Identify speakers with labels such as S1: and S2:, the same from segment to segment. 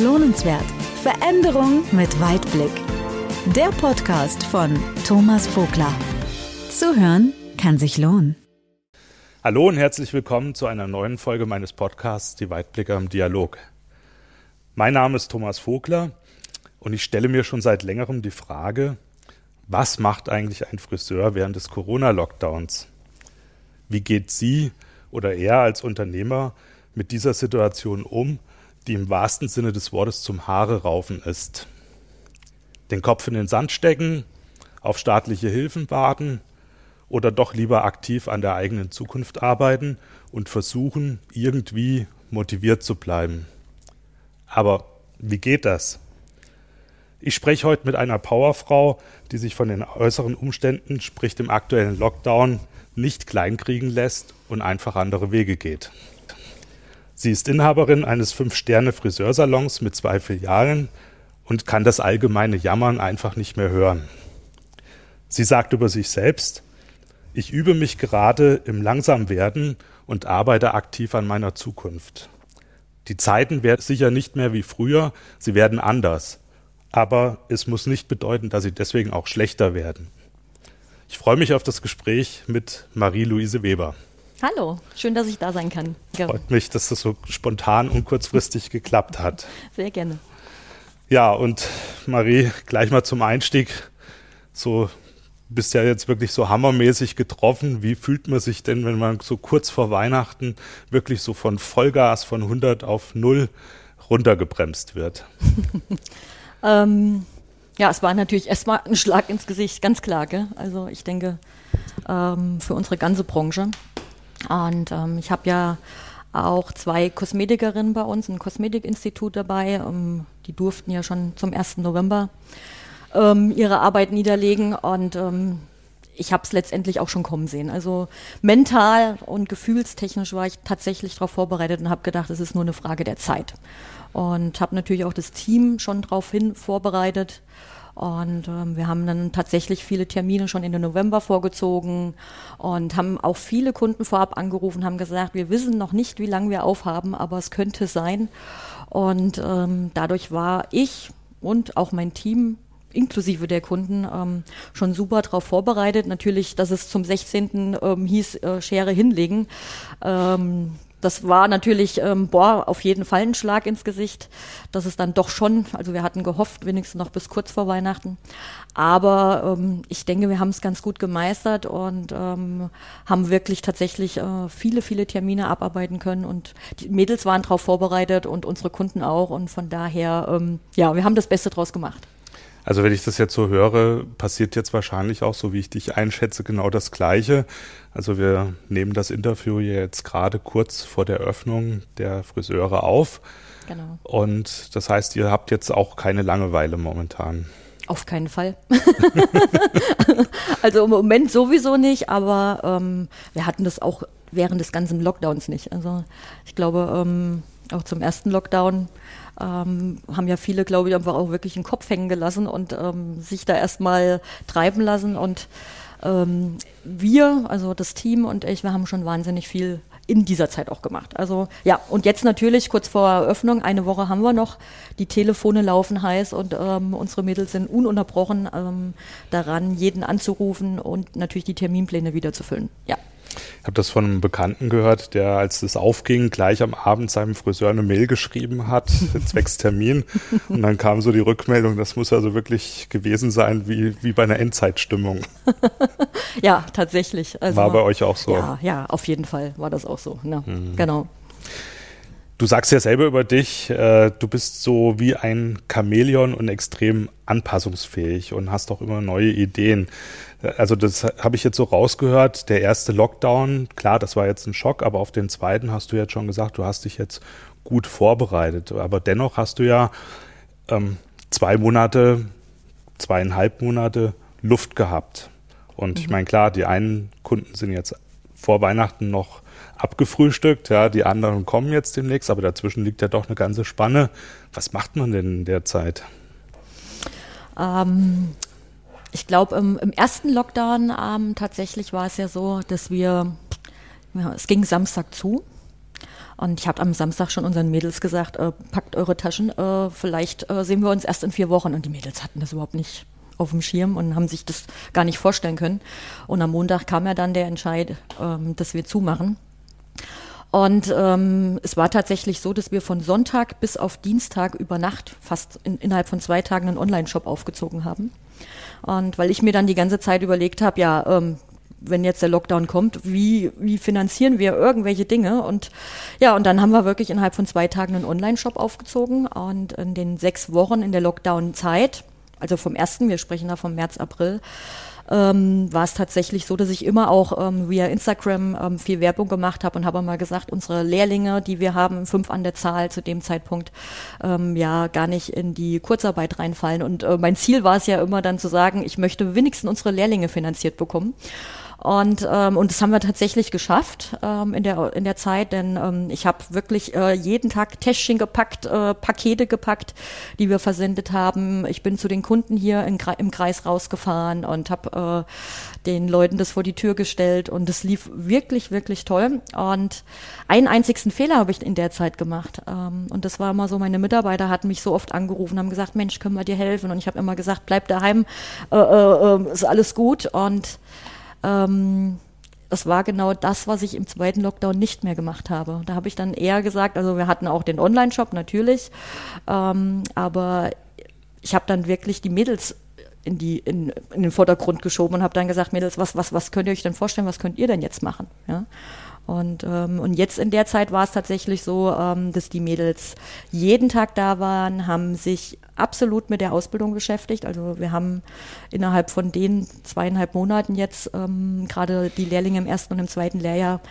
S1: Lohnenswert. Veränderung mit Weitblick. Der Podcast von Thomas Vogler. Zuhören kann sich lohnen.
S2: Hallo und herzlich willkommen zu einer neuen Folge meines Podcasts Die Weitblicker im Dialog. Mein Name ist Thomas Vogler und ich stelle mir schon seit längerem die Frage, was macht eigentlich ein Friseur während des Corona-Lockdowns? Wie geht sie oder er als Unternehmer mit dieser Situation um, die im wahrsten Sinne des Wortes zum Haare raufen ist? Den Kopf in den Sand stecken, auf staatliche Hilfen warten oder doch lieber aktiv an der eigenen Zukunft arbeiten und versuchen, irgendwie motiviert zu bleiben. Aber wie geht das? Ich spreche heute mit einer Powerfrau, die sich von den äußeren Umständen, sprich dem aktuellen Lockdown, nicht kleinkriegen lässt und einfach andere Wege geht. Sie ist Inhaberin eines Fünf-Sterne-Friseursalons mit zwei Filialen und kann das allgemeine Jammern einfach nicht mehr hören. Sie sagt über sich selbst, ich übe mich gerade im Langsamwerden und arbeite aktiv an meiner Zukunft. Die Zeiten werden sicher nicht mehr wie früher, sie werden anders. Aber es muss nicht bedeuten, dass sie deswegen auch schlechter werden. Ich freue mich auf das Gespräch mit Marie-Louise Weber.
S3: Hallo, schön, dass ich da sein kann.
S2: Freut mich, dass das so spontan und kurzfristig geklappt hat.
S3: Sehr gerne.
S2: Ja, und Marie, gleich mal zum Einstieg. So bist ja jetzt wirklich so hammermäßig getroffen. Wie fühlt man sich denn, wenn man so kurz vor Weihnachten wirklich so von Vollgas von 100 auf 0 runtergebremst wird?
S3: ähm, ja, es war natürlich erstmal ein Schlag ins Gesicht, ganz klar. Gell? Also ich denke, ähm, für unsere ganze Branche. Und ähm, ich habe ja auch zwei Kosmetikerinnen bei uns, ein Kosmetikinstitut dabei. Ähm, die durften ja schon zum 1. November ähm, ihre Arbeit niederlegen und ähm, ich habe es letztendlich auch schon kommen sehen. Also mental und gefühlstechnisch war ich tatsächlich darauf vorbereitet und habe gedacht, es ist nur eine Frage der Zeit. Und habe natürlich auch das Team schon darauf hin vorbereitet. Und ähm, wir haben dann tatsächlich viele Termine schon in den November vorgezogen und haben auch viele Kunden vorab angerufen, haben gesagt, wir wissen noch nicht, wie lange wir aufhaben, aber es könnte sein. Und ähm, dadurch war ich und auch mein Team inklusive der Kunden ähm, schon super darauf vorbereitet. Natürlich, dass es zum 16. Ähm, hieß, äh, Schere hinlegen. Ähm, das war natürlich, ähm, boah, auf jeden Fall ein Schlag ins Gesicht. Das ist dann doch schon, also wir hatten gehofft, wenigstens noch bis kurz vor Weihnachten. Aber ähm, ich denke, wir haben es ganz gut gemeistert und ähm, haben wirklich tatsächlich äh, viele, viele Termine abarbeiten können. Und die Mädels waren darauf vorbereitet und unsere Kunden auch. Und von daher, ähm, ja, wir haben das Beste draus gemacht.
S2: Also wenn ich das jetzt so höre, passiert jetzt wahrscheinlich auch, so wie ich dich einschätze, genau das Gleiche. Also wir nehmen das Interview jetzt gerade kurz vor der Öffnung der Friseure auf. Genau. Und das heißt, ihr habt jetzt auch keine Langeweile momentan.
S3: Auf keinen Fall. also im Moment sowieso nicht, aber ähm, wir hatten das auch während des ganzen Lockdowns nicht. Also ich glaube, ähm, auch zum ersten Lockdown ähm, haben ja viele, glaube ich, einfach auch wirklich den Kopf hängen gelassen und ähm, sich da erstmal treiben lassen. Und ähm, wir, also das Team und ich, wir haben schon wahnsinnig viel in dieser Zeit auch gemacht. Also ja, und jetzt natürlich kurz vor Eröffnung, eine Woche haben wir noch, die Telefone laufen heiß und ähm, unsere Mädels sind ununterbrochen ähm, daran, jeden anzurufen und natürlich die Terminpläne wieder zu füllen. Ja.
S2: Ich habe das von einem Bekannten gehört, der, als es aufging, gleich am Abend seinem Friseur eine Mail geschrieben hat, zwecks Termin. Und dann kam so die Rückmeldung, das muss also wirklich gewesen sein wie, wie bei einer Endzeitstimmung.
S3: ja, tatsächlich.
S2: Also, war bei euch auch so?
S3: Ja, ja, auf jeden Fall war das auch so. Ne? Mhm. Genau.
S2: Du sagst ja selber über dich, äh, du bist so wie ein Chamäleon und extrem anpassungsfähig und hast auch immer neue Ideen. Also das habe ich jetzt so rausgehört. Der erste Lockdown, klar, das war jetzt ein Schock, aber auf den zweiten hast du jetzt schon gesagt, du hast dich jetzt gut vorbereitet. Aber dennoch hast du ja ähm, zwei Monate, zweieinhalb Monate Luft gehabt. Und mhm. ich meine, klar, die einen Kunden sind jetzt vor Weihnachten noch abgefrühstückt, ja, die anderen kommen jetzt demnächst, aber dazwischen liegt ja doch eine ganze Spanne. Was macht man denn in der Zeit?
S3: Ähm, ich glaube, im, im, ersten Lockdown ähm, tatsächlich war es ja so, dass wir, ja, es ging Samstag zu Und ich habe am Samstag schon unseren Mädels gesagt, äh, packt eure Taschen, äh, vielleicht äh, sehen wir uns erst in vier Wochen. Und die Mädels hatten das überhaupt nicht auf dem Schirm und haben sich das gar nicht vorstellen können. Und am Montag kam ja dann der Entscheid, ähm, dass wir zumachen. Und ähm, es war tatsächlich so, dass wir von Sonntag bis auf Dienstag über Nacht fast in, innerhalb von zwei Tagen einen Online-Shop aufgezogen haben. Und weil ich mir dann die ganze Zeit überlegt habe, ja, ähm, wenn jetzt der Lockdown kommt, wie, wie finanzieren wir irgendwelche Dinge? Und ja, und dann haben wir wirklich innerhalb von zwei Tagen einen Online-Shop aufgezogen und in den sechs Wochen in der Lockdown-Zeit, also vom ersten, wir sprechen da vom März, April, ähm, war es tatsächlich so, dass ich immer auch ähm, via Instagram ähm, viel Werbung gemacht habe und habe mal gesagt, unsere Lehrlinge, die wir haben, fünf an der Zahl zu dem Zeitpunkt, ähm, ja gar nicht in die Kurzarbeit reinfallen. Und äh, mein Ziel war es ja immer dann zu sagen, ich möchte wenigstens unsere Lehrlinge finanziert bekommen. Und, ähm, und das haben wir tatsächlich geschafft ähm, in, der, in der Zeit, denn ähm, ich habe wirklich äh, jeden Tag Täschchen gepackt, äh, Pakete gepackt, die wir versendet haben. Ich bin zu den Kunden hier in, im Kreis rausgefahren und habe äh, den Leuten das vor die Tür gestellt und das lief wirklich, wirklich toll. Und einen einzigsten Fehler habe ich in der Zeit gemacht. Ähm, und das war immer so, meine Mitarbeiter hatten mich so oft angerufen, haben gesagt, Mensch, können wir dir helfen? Und ich habe immer gesagt, bleib daheim, äh, äh, äh ist alles gut. Und ähm, das war genau das, was ich im zweiten Lockdown nicht mehr gemacht habe. Da habe ich dann eher gesagt, also wir hatten auch den Online-Shop natürlich, ähm, aber ich habe dann wirklich die Mädels in, die, in, in den Vordergrund geschoben und habe dann gesagt, Mädels, was, was, was könnt ihr euch denn vorstellen, was könnt ihr denn jetzt machen? Ja? Und, ähm, und jetzt in der Zeit war es tatsächlich so, ähm, dass die Mädels jeden Tag da waren, haben sich absolut mit der Ausbildung beschäftigt. Also wir haben innerhalb von den zweieinhalb Monaten jetzt ähm, gerade die Lehrlinge im ersten und im zweiten Lehrjahr,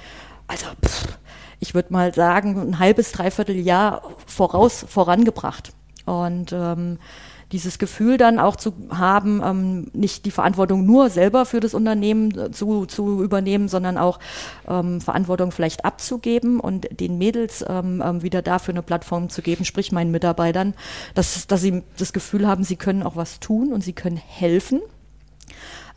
S3: also pff, ich würde mal sagen, ein halbes, dreiviertel Jahr voraus vorangebracht. Und ähm, dieses Gefühl dann auch zu haben, ähm, nicht die Verantwortung nur selber für das Unternehmen äh, zu, zu übernehmen, sondern auch ähm, Verantwortung vielleicht abzugeben und den Mädels ähm, ähm, wieder dafür eine Plattform zu geben, sprich meinen Mitarbeitern, dass, dass sie das Gefühl haben, sie können auch was tun und sie können helfen.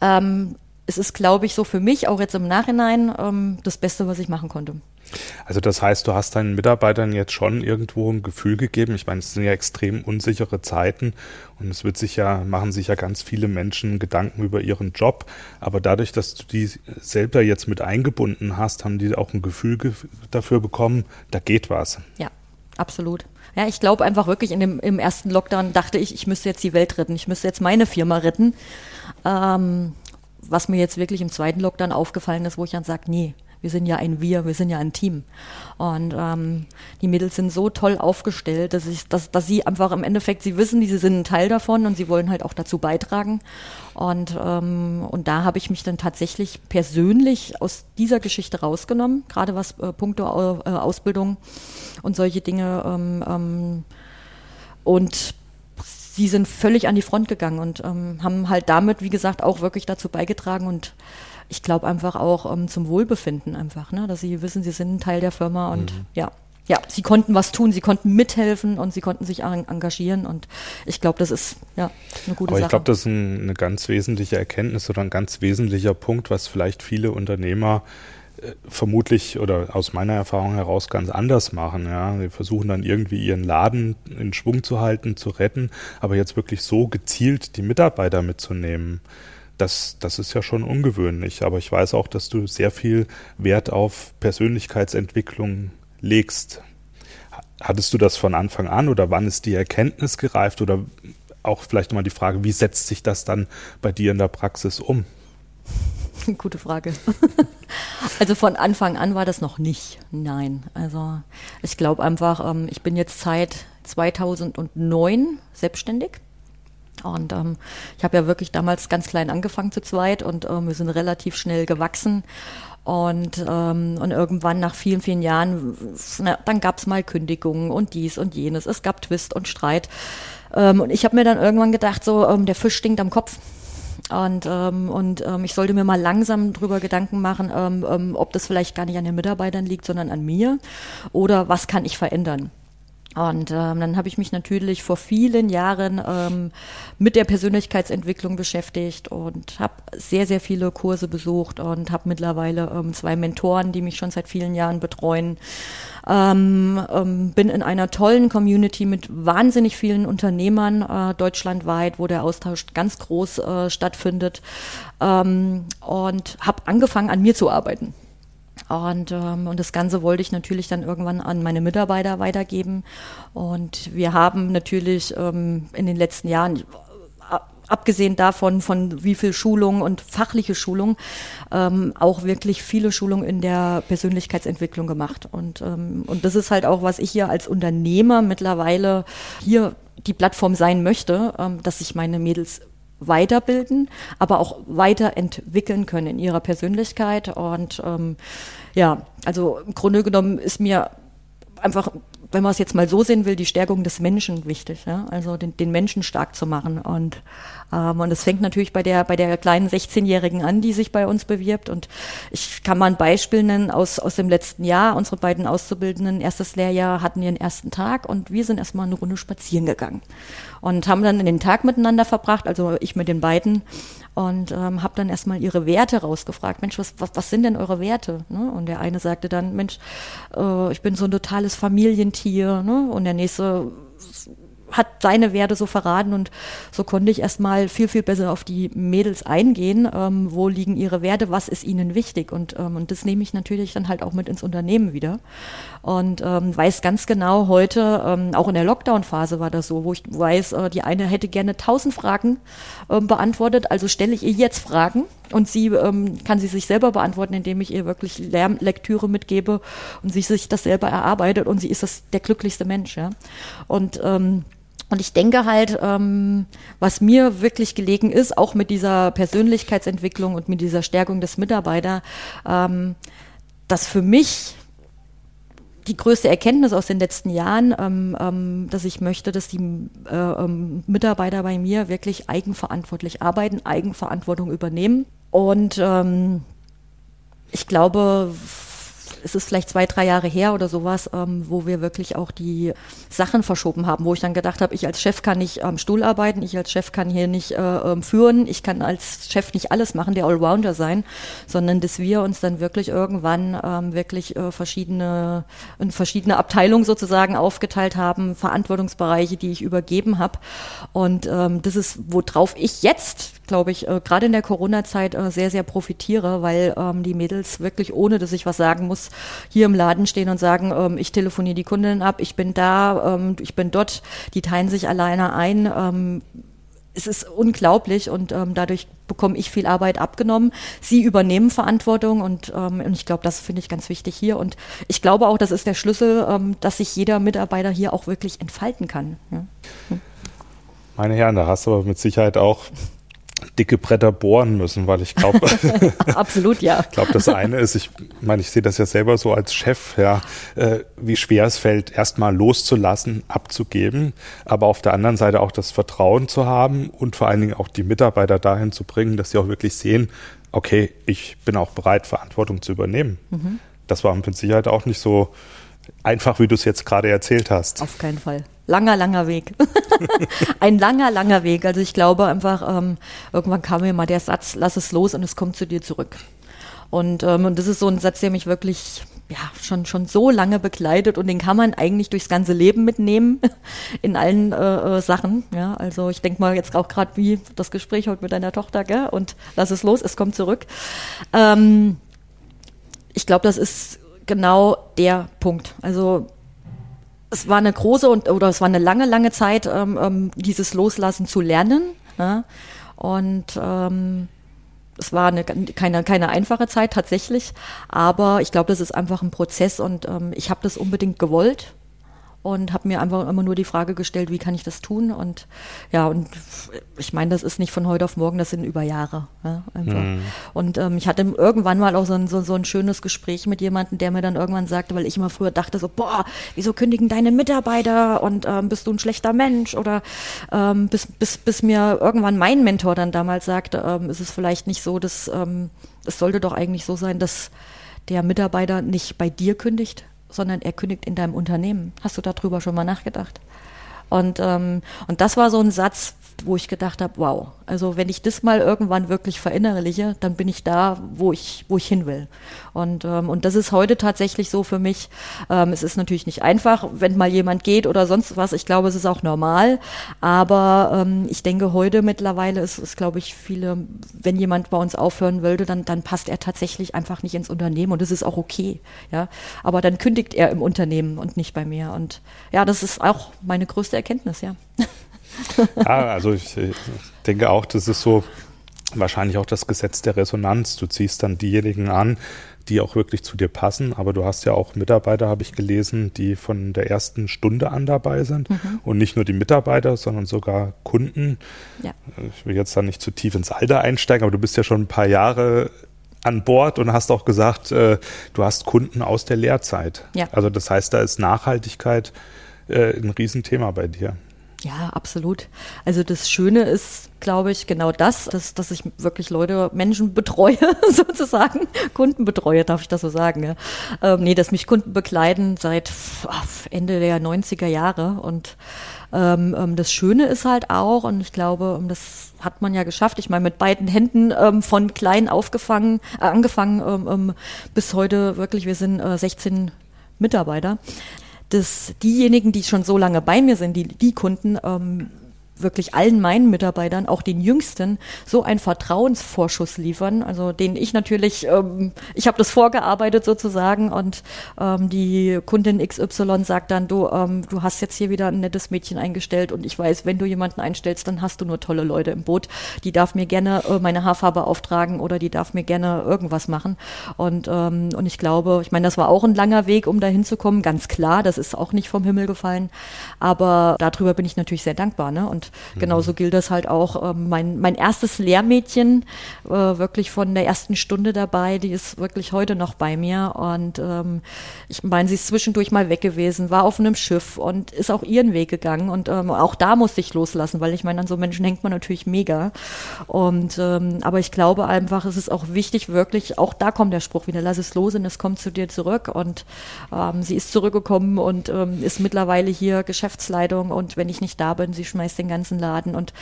S3: Ähm, es ist, glaube ich, so für mich auch jetzt im Nachhinein ähm, das Beste, was ich machen konnte.
S2: Also das heißt, du hast deinen Mitarbeitern jetzt schon irgendwo ein Gefühl gegeben. Ich meine, es sind ja extrem unsichere Zeiten und es wird sich ja, machen sich ja ganz viele Menschen Gedanken über ihren Job. Aber dadurch, dass du die selber jetzt mit eingebunden hast, haben die auch ein Gefühl ge dafür bekommen, da geht was.
S3: Ja, absolut. Ja, ich glaube einfach wirklich in dem, im ersten Lockdown dachte ich, ich müsste jetzt die Welt retten. Ich müsste jetzt meine Firma retten. Ähm, was mir jetzt wirklich im zweiten Lockdown aufgefallen ist, wo ich dann sage, nee, wir sind ja ein Wir, wir sind ja ein Team. Und ähm, die Mädels sind so toll aufgestellt, dass, ich, dass, dass sie einfach im Endeffekt, sie wissen, sie sind ein Teil davon und sie wollen halt auch dazu beitragen. Und, ähm, und da habe ich mich dann tatsächlich persönlich aus dieser Geschichte rausgenommen, gerade was äh, Punkte äh, Ausbildung und solche Dinge. Ähm, ähm, und sie sind völlig an die Front gegangen und ähm, haben halt damit, wie gesagt, auch wirklich dazu beigetragen und ich glaube einfach auch ähm, zum Wohlbefinden einfach, ne? dass sie wissen, sie sind ein Teil der Firma und mhm. ja. Ja, sie konnten was tun, sie konnten mithelfen und sie konnten sich engagieren und ich glaube, das ist ja eine gute
S2: Aber
S3: Sache.
S2: ich glaube, das ist ein, eine ganz wesentliche Erkenntnis oder ein ganz wesentlicher Punkt, was vielleicht viele Unternehmer äh, vermutlich oder aus meiner Erfahrung heraus ganz anders machen. Ja, sie versuchen dann irgendwie ihren Laden in Schwung zu halten, zu retten, aber jetzt wirklich so gezielt die Mitarbeiter mitzunehmen das, das ist ja schon ungewöhnlich. Aber ich weiß auch, dass du sehr viel Wert auf Persönlichkeitsentwicklung legst. Hattest du das von Anfang an oder wann ist die Erkenntnis gereift? Oder auch vielleicht mal die Frage, wie setzt sich das dann bei dir in der Praxis um?
S3: Gute Frage. Also von Anfang an war das noch nicht. Nein. Also ich glaube einfach, ähm, ich bin jetzt seit 2009 selbstständig und ähm, ich habe ja wirklich damals ganz klein angefangen zu zweit und ähm, wir sind relativ schnell gewachsen. Und, ähm, und irgendwann nach vielen, vielen Jahren, na, dann gab es mal Kündigungen und dies und jenes. Es gab Twist und Streit. Ähm, und ich habe mir dann irgendwann gedacht, so, ähm, der Fisch stinkt am Kopf. Und, ähm, und ähm, ich sollte mir mal langsam drüber Gedanken machen, ähm, ähm, ob das vielleicht gar nicht an den Mitarbeitern liegt, sondern an mir. Oder was kann ich verändern? Und ähm, dann habe ich mich natürlich vor vielen Jahren ähm, mit der Persönlichkeitsentwicklung beschäftigt und habe sehr, sehr viele Kurse besucht und habe mittlerweile ähm, zwei Mentoren, die mich schon seit vielen Jahren betreuen. Ähm, ähm, bin in einer tollen Community mit wahnsinnig vielen Unternehmern äh, deutschlandweit, wo der Austausch ganz groß äh, stattfindet ähm, und habe angefangen, an mir zu arbeiten. Und, ähm, und das Ganze wollte ich natürlich dann irgendwann an meine Mitarbeiter weitergeben. Und wir haben natürlich ähm, in den letzten Jahren abgesehen davon, von wie viel Schulung und fachliche Schulung, ähm, auch wirklich viele Schulungen in der Persönlichkeitsentwicklung gemacht. Und, ähm, und das ist halt auch, was ich hier als Unternehmer mittlerweile hier die Plattform sein möchte, ähm, dass ich meine Mädels weiterbilden, aber auch weiterentwickeln können in ihrer Persönlichkeit. Und ähm, ja, also im Grunde genommen ist mir einfach wenn man es jetzt mal so sehen will, die Stärkung des Menschen wichtig, ja? also den, den Menschen stark zu machen. Und ähm, und es fängt natürlich bei der bei der kleinen 16-Jährigen an, die sich bei uns bewirbt. Und ich kann mal ein Beispiel nennen aus aus dem letzten Jahr. Unsere beiden Auszubildenden, erstes Lehrjahr, hatten ihren ersten Tag und wir sind erstmal eine Runde spazieren gegangen und haben dann den Tag miteinander verbracht, also ich mit den beiden und ähm, habe dann erstmal ihre Werte rausgefragt. Mensch, was, was, was sind denn eure Werte? Ne? Und der eine sagte dann, Mensch, äh, ich bin so ein totales Familientier. Ne? Und der nächste hat seine Werte so verraten und so konnte ich erstmal viel, viel besser auf die Mädels eingehen. Ähm, wo liegen ihre Werte? Was ist ihnen wichtig? Und, ähm, und das nehme ich natürlich dann halt auch mit ins Unternehmen wieder. Und ähm, weiß ganz genau heute, ähm, auch in der Lockdown-Phase war das so, wo ich weiß, äh, die eine hätte gerne tausend Fragen ähm, beantwortet, also stelle ich ihr jetzt Fragen und sie ähm, kann sie sich selber beantworten, indem ich ihr wirklich Lernlektüre mitgebe und sie sich das selber erarbeitet und sie ist das der glücklichste Mensch, ja. Und ähm, und ich denke halt, ähm, was mir wirklich gelegen ist, auch mit dieser Persönlichkeitsentwicklung und mit dieser Stärkung des Mitarbeiters, ähm, dass für mich die größte Erkenntnis aus den letzten Jahren, ähm, ähm, dass ich möchte, dass die äh, ähm, Mitarbeiter bei mir wirklich eigenverantwortlich arbeiten, Eigenverantwortung übernehmen. Und ähm, ich glaube, es ist vielleicht zwei, drei Jahre her oder sowas, ähm, wo wir wirklich auch die Sachen verschoben haben, wo ich dann gedacht habe, ich als Chef kann nicht am Stuhl arbeiten, ich als Chef kann hier nicht äh, ähm, führen, ich kann als Chef nicht alles machen, der Allrounder sein, sondern dass wir uns dann wirklich irgendwann ähm, wirklich äh, verschiedene, in verschiedene Abteilungen sozusagen aufgeteilt haben, Verantwortungsbereiche, die ich übergeben habe. Und ähm, das ist, worauf ich jetzt, glaube ich, äh, gerade in der Corona-Zeit äh, sehr, sehr profitiere, weil ähm, die Mädels wirklich, ohne dass ich was sagen muss, hier im Laden stehen und sagen, ähm, ich telefoniere die Kundin ab, ich bin da, ähm, ich bin dort, die teilen sich alleine ein. Ähm, es ist unglaublich und ähm, dadurch bekomme ich viel Arbeit abgenommen. Sie übernehmen Verantwortung und, ähm, und ich glaube, das finde ich ganz wichtig hier. Und ich glaube auch, das ist der Schlüssel, ähm, dass sich jeder Mitarbeiter hier auch wirklich entfalten kann. Ja. Hm.
S2: Meine Herren, da hast du aber mit Sicherheit auch dicke Bretter bohren müssen, weil ich glaube,
S3: absolut ja.
S2: ich glaube, das eine ist, ich meine, ich sehe das ja selber so als Chef, ja, äh, wie schwer es fällt, erstmal loszulassen, abzugeben, aber auf der anderen Seite auch das Vertrauen zu haben und vor allen Dingen auch die Mitarbeiter dahin zu bringen, dass sie auch wirklich sehen, okay, ich bin auch bereit, Verantwortung zu übernehmen. Mhm. Das war mit Sicherheit auch nicht so einfach, wie du es jetzt gerade erzählt hast.
S3: Auf keinen Fall langer, langer Weg. ein langer, langer Weg. Also ich glaube einfach, ähm, irgendwann kam mir mal der Satz, lass es los und es kommt zu dir zurück. Und, ähm, und das ist so ein Satz, der mich wirklich ja, schon, schon so lange begleitet und den kann man eigentlich durchs ganze Leben mitnehmen in allen äh, äh, Sachen. Ja, also ich denke mal jetzt auch gerade wie das Gespräch heute mit deiner Tochter, gell? Und lass es los, es kommt zurück. Ähm, ich glaube, das ist genau der Punkt. Also es war eine große und oder es war eine lange, lange Zeit, ähm, ähm, dieses Loslassen zu lernen. Ja? Und ähm, es war eine, keine, keine einfache Zeit tatsächlich, aber ich glaube, das ist einfach ein Prozess und ähm, ich habe das unbedingt gewollt und habe mir einfach immer nur die Frage gestellt, wie kann ich das tun? Und ja, und ich meine, das ist nicht von heute auf morgen, das sind über Jahre. Ja, mhm. Und ähm, ich hatte irgendwann mal auch so ein, so, so ein schönes Gespräch mit jemandem, der mir dann irgendwann sagte, weil ich immer früher dachte so, boah, wieso kündigen deine Mitarbeiter und ähm, bist du ein schlechter Mensch? Oder ähm, bis, bis, bis mir irgendwann mein Mentor dann damals sagte, ähm, ist es vielleicht nicht so, dass ähm, es sollte doch eigentlich so sein, dass der Mitarbeiter nicht bei dir kündigt, sondern er kündigt in deinem Unternehmen. Hast du darüber schon mal nachgedacht? Und, ähm, und das war so ein Satz, wo ich gedacht habe, wow, also wenn ich das mal irgendwann wirklich verinnerliche, dann bin ich da, wo ich, wo ich hin will. Und, ähm, und das ist heute tatsächlich so für mich. Ähm, es ist natürlich nicht einfach, wenn mal jemand geht oder sonst was. Ich glaube, es ist auch normal. Aber ähm, ich denke, heute mittlerweile ist es, glaube ich, viele, wenn jemand bei uns aufhören würde, dann, dann passt er tatsächlich einfach nicht ins Unternehmen und das ist auch okay. Ja, aber dann kündigt er im Unternehmen und nicht bei mir. Und ja, das ist auch meine größte Erkenntnis, ja.
S2: Ja, also ich, ich denke auch, das ist so wahrscheinlich auch das Gesetz der Resonanz. Du ziehst dann diejenigen an, die auch wirklich zu dir passen. Aber du hast ja auch Mitarbeiter, habe ich gelesen, die von der ersten Stunde an dabei sind. Mhm. Und nicht nur die Mitarbeiter, sondern sogar Kunden. Ja. Ich will jetzt da nicht zu tief ins Alter einsteigen, aber du bist ja schon ein paar Jahre an Bord und hast auch gesagt, äh, du hast Kunden aus der Lehrzeit. Ja. Also das heißt, da ist Nachhaltigkeit äh, ein Riesenthema bei dir.
S3: Ja, absolut. Also das Schöne ist, glaube ich, genau das, dass, dass ich wirklich Leute, Menschen betreue, sozusagen. Kunden betreue, darf ich das so sagen. Ja. Ähm, nee, dass mich Kunden begleiten seit Ende der 90er Jahre. Und ähm, ähm, das Schöne ist halt auch, und ich glaube, ähm, das hat man ja geschafft, ich meine, mit beiden Händen ähm, von klein aufgefangen, äh, angefangen ähm, ähm bis heute wirklich, wir sind äh, 16 Mitarbeiter dass diejenigen, die schon so lange bei mir sind, die, die Kunden, ähm, wirklich allen meinen Mitarbeitern, auch den Jüngsten, so einen Vertrauensvorschuss liefern, also den ich natürlich, ähm, ich habe das vorgearbeitet sozusagen und ähm, die Kundin XY sagt dann, du, ähm, du hast jetzt hier wieder ein nettes Mädchen eingestellt und ich weiß, wenn du jemanden einstellst, dann hast du nur tolle Leute im Boot. Die darf mir gerne äh, meine Haarfarbe auftragen oder die darf mir gerne irgendwas machen. Und, ähm, und ich glaube, ich meine, das war auch ein langer Weg, um da hinzukommen, ganz klar, das ist auch nicht vom Himmel gefallen, aber darüber bin ich natürlich sehr dankbar. Ne? Und genauso gilt das halt auch. Ähm, mein, mein erstes Lehrmädchen, äh, wirklich von der ersten Stunde dabei, die ist wirklich heute noch bei mir. Und ähm, ich meine, sie ist zwischendurch mal weg gewesen, war auf einem Schiff und ist auch ihren Weg gegangen. Und ähm, auch da musste ich loslassen, weil ich meine, an so Menschen hängt man natürlich mega. Und ähm, aber ich glaube einfach, es ist auch wichtig, wirklich, auch da kommt der Spruch wieder, lass es los und es kommt zu dir zurück. Und ähm, sie ist zurückgekommen und ähm, ist mittlerweile hier Geschäftsleitung und wenn ich nicht da bin, sie schmeißt den ganzen ganzen Laden. Und